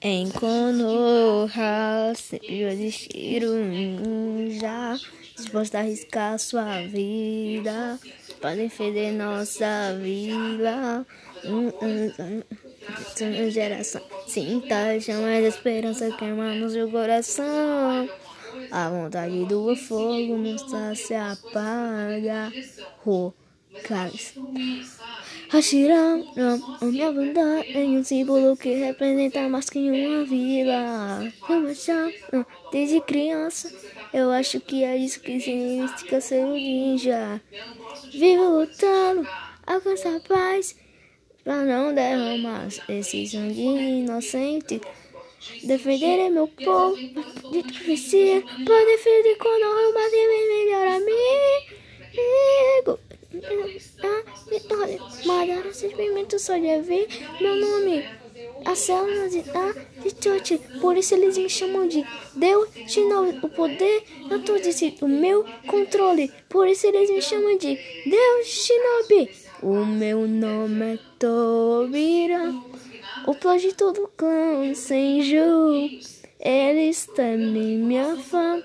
Em Konoha sempre existir um ninja disposto a arriscar sua vida para defender nossa vila. Hum. Geração, sinta a chama de esperança queimar no seu coração. A vontade do fogo não se apaga. Hokage. Hashira, a minha banda é um símbolo que representa mais que uma vila. Desde criança. Eu acho que é isso que significa ser um ninja. Vivo lutando, alcançar paz. Pra não derramar esse sangue inocente. Defenderei meu povo de travessia. Pra defender quando eu bater Mandar esse experimento só de ver meu nome. A célula de, ah, de Church, por isso eles me chamam de Deus Shinobi. O poder eu tô dizendo, o meu controle, por isso eles me chamam de Deus Shinobi. O meu nome é Tobira, o projeto do clã Senju. Eles temem minha fã.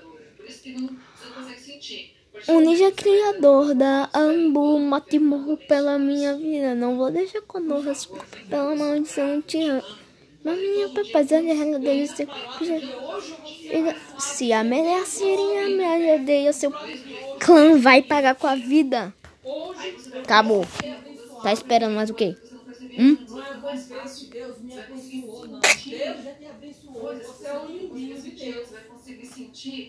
Um ninja criador da Ambu mate morro pela minha vida. Não vou deixar Konoha pela maldição tirana. Mas minha papada de regra dele se Se a minha aldeia, seu clã vai pagar com a vida. Acabou. Tá esperando mais o quê? Hum? Deus já te abençoou. Você é um lindinho de Deus. Vai conseguir sentir